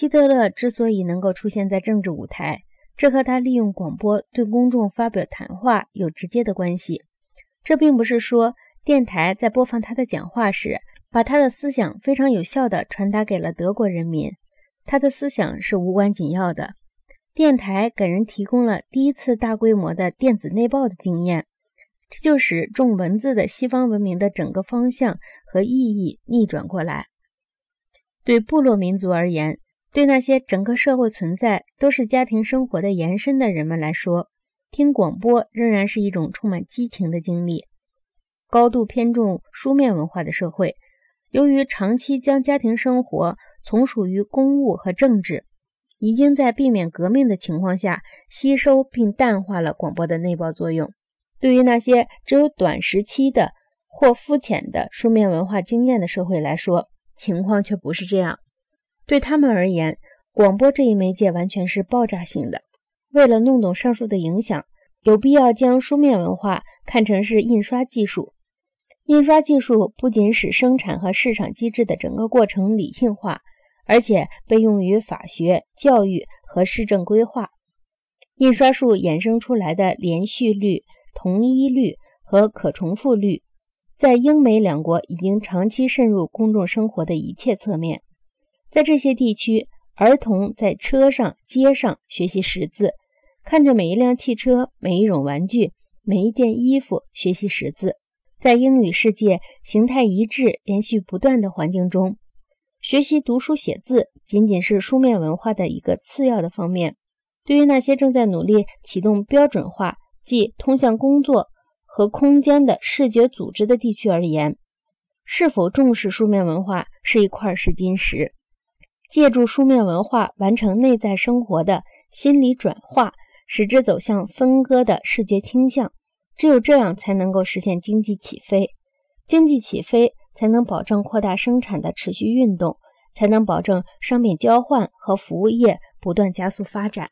希特勒之所以能够出现在政治舞台，这和他利用广播对公众发表谈话有直接的关系。这并不是说电台在播放他的讲话时，把他的思想非常有效地传达给了德国人民。他的思想是无关紧要的。电台给人提供了第一次大规模的电子内报的经验，这就使重文字的西方文明的整个方向和意义逆转过来。对部落民族而言，对那些整个社会存在都是家庭生活的延伸的人们来说，听广播仍然是一种充满激情的经历。高度偏重书面文化的社会，由于长期将家庭生活从属于公务和政治。已经在避免革命的情况下吸收并淡化了广播的内爆作用。对于那些只有短时期的或肤浅的书面文化经验的社会来说，情况却不是这样。对他们而言，广播这一媒介完全是爆炸性的。为了弄懂上述的影响，有必要将书面文化看成是印刷技术。印刷技术不仅使生产和市场机制的整个过程理性化。而且被用于法学、教育和市政规划。印刷术衍生出来的连续率、同一率和可重复率，在英美两国已经长期渗入公众生活的一切侧面。在这些地区，儿童在车上、街上学习识字，看着每一辆汽车、每一种玩具、每一件衣服学习识字。在英语世界形态一致、连续不断的环境中。学习读书写字仅仅是书面文化的一个次要的方面。对于那些正在努力启动标准化，即通向工作和空间的视觉组织的地区而言，是否重视书面文化是一块试金石。借助书面文化完成内在生活的心理转化，使之走向分割的视觉倾向，只有这样才能够实现经济起飞。经济起飞。才能保证扩大生产的持续运动，才能保证商品交换和服务业不断加速发展。